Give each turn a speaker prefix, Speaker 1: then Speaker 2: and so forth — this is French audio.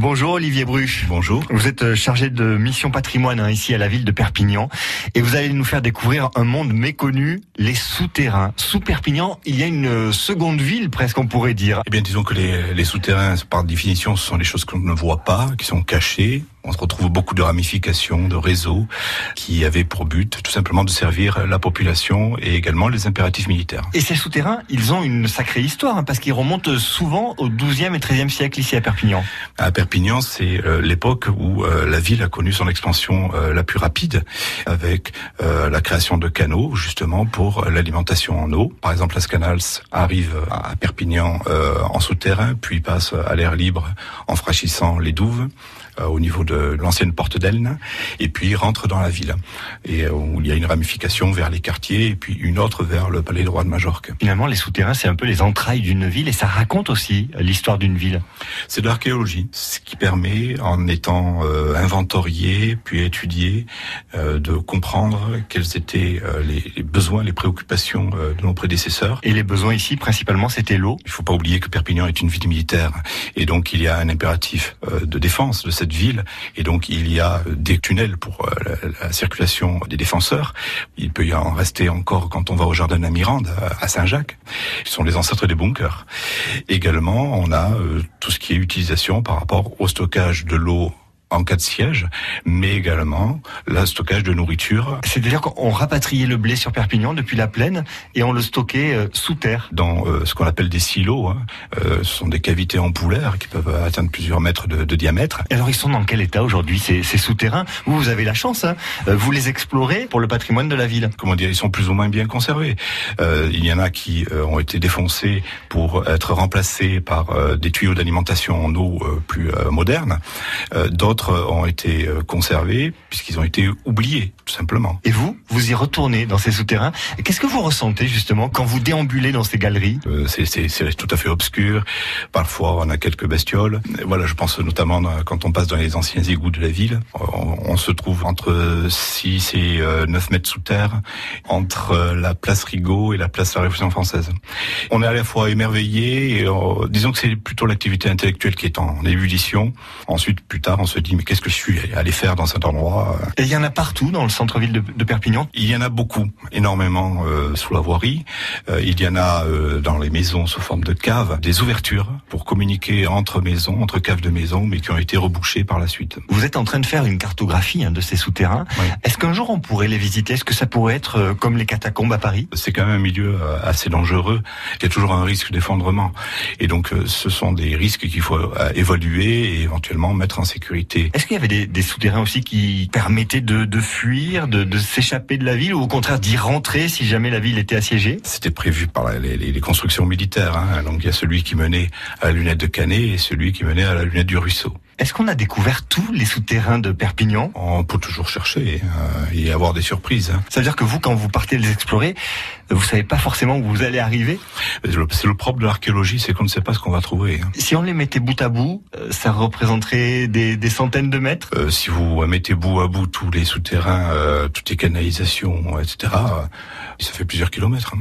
Speaker 1: Bonjour Olivier Bruch.
Speaker 2: Bonjour.
Speaker 1: Vous êtes euh, chargé de mission patrimoine hein, ici à la ville de Perpignan et vous allez nous faire découvrir un monde méconnu, les souterrains. Sous Perpignan, il y a une euh, seconde ville presque on pourrait dire.
Speaker 2: Eh bien disons que les, les souterrains par définition ce sont les choses qu'on ne voit pas, qui sont cachées, on se retrouve beaucoup de ramifications, de réseaux qui avaient pour but tout simplement de servir la population et également les impératifs militaires.
Speaker 1: Et ces souterrains, ils ont une sacrée histoire hein, parce qu'ils remontent souvent au XIIe et XIIIe siècle ici à Perpignan.
Speaker 2: À Perpignan, c'est euh, l'époque où euh, la ville a connu son expansion euh, la plus rapide avec la création de canaux justement pour l'alimentation en eau. Par exemple, la Scanals arrive à Perpignan en souterrain puis passe à l'air libre en franchissant les douves au niveau de l'ancienne porte d'Elne, et puis rentre dans la ville, et euh, où il y a une ramification vers les quartiers, et puis une autre vers le palais de roi de Majorque.
Speaker 1: Finalement, les souterrains, c'est un peu les entrailles d'une ville, et ça raconte aussi l'histoire d'une ville.
Speaker 2: C'est de l'archéologie, ce qui permet, en étant euh, inventorié, puis étudié, euh, de comprendre quels étaient euh, les, les, besoins, les préoccupations euh, de nos prédécesseurs.
Speaker 1: Et les besoins ici, principalement, c'était l'eau.
Speaker 2: Il faut pas oublier que Perpignan est une ville militaire, et donc il y a un impératif de défense de cette ville, et donc il y a des tunnels pour euh, la, la, circulation des défenseurs. Il peut y en rester encore quand on va au jardin de la à Saint-Jacques. Ce sont les ancêtres des bunkers. Également, on a euh, tout ce qui est utilisation par rapport au stockage de l'eau en cas de siège, mais également le stockage de nourriture.
Speaker 1: C'est-à-dire qu'on rapatriait le blé sur Perpignan depuis la plaine et on le stockait euh, sous terre
Speaker 2: Dans euh, ce qu'on appelle des silos. Hein. Euh, ce sont des cavités ampoulaires qui peuvent atteindre plusieurs mètres de, de diamètre.
Speaker 1: Et alors ils sont dans quel état aujourd'hui ces, ces, souterrains? Vous, vous avez la chance, hein vous les explorez pour le patrimoine de la ville.
Speaker 2: Comment dire Ils sont plus ou moins bien conservés. Euh, il y en a qui ont été défoncés pour être remplacés par des tuyaux d'alimentation en eau plus modernes. D'autres ont été conservés puisqu'ils ont été oubliés, tout simplement.
Speaker 1: Et vous, vous y retournez dans ces souterrains. Qu'est-ce que vous ressentez justement quand vous déambulez dans ces galeries?
Speaker 2: Euh, C'est tout à fait obscur. Parfois, on a quelques bestioles. Voilà, je pense notamment quand on passe dans les anciens égouts de la ville. On, on se trouve entre 6 et 9 mètres sous terre, entre la place Rigaud et la place de la Révolution française. On est à la fois émerveillé et euh, disons que c'est plutôt l'activité intellectuelle qui est en ébullition. Ensuite, plus tard, on se dit mais qu'est-ce que je suis allé faire dans cet endroit
Speaker 1: Et il y en a partout dans le centre-ville de, de, Perpignan?
Speaker 2: Il y en a beaucoup, énormément euh, sous la voirie. Euh, il y en a euh, dans les maisons sous forme de caves, des ouvertures pour communiquer entre maisons, entre caves de maisons, mais qui ont été rebouchées par la suite.
Speaker 1: Vous êtes en train de faire une cartographie hein, de ces souterrains. Oui. Est-ce qu'un jour on pourrait les visiter? Est-ce que ça pourrait être euh, comme les catacombes à Paris?
Speaker 2: C'est quand même un milieu euh, assez dangereux. Il y a toujours un risque d'effondrement. Et donc euh, ce sont des risques qu'il faut évaluer et éventuellement mettre en sécurité.
Speaker 1: Est-ce qu'il y avait des, des, souterrains aussi qui permettaient de, de fuir, de, de s'échapper de la ville ou au contraire d'y rentrer si jamais la ville était assiégée?
Speaker 2: C'était prévu par les, constructions militaires. Hein. Donc il y a celui qui menait à la lunette de Canet et celui qui menait à la lunette du ruisseau.
Speaker 1: Est-ce qu'on a découvert tous les souterrains de Perpignan?
Speaker 2: On peut toujours chercher euh, et avoir des surprises. Hein.
Speaker 1: Ça veut dire que vous, quand vous partez les explorer, vous savez pas forcément où vous allez arriver?
Speaker 2: C'est le propre de l'archéologie, c'est qu'on ne sait pas ce qu'on va trouver. Hein.
Speaker 1: Si on les mettait bout à bout, ça représenterait des, des centaines de mètres?
Speaker 2: Euh, Si vous mettez bout à bout tous les souterrains, euh, toutes les canalisations, etc., ça fait plusieurs kilomètres. Hein.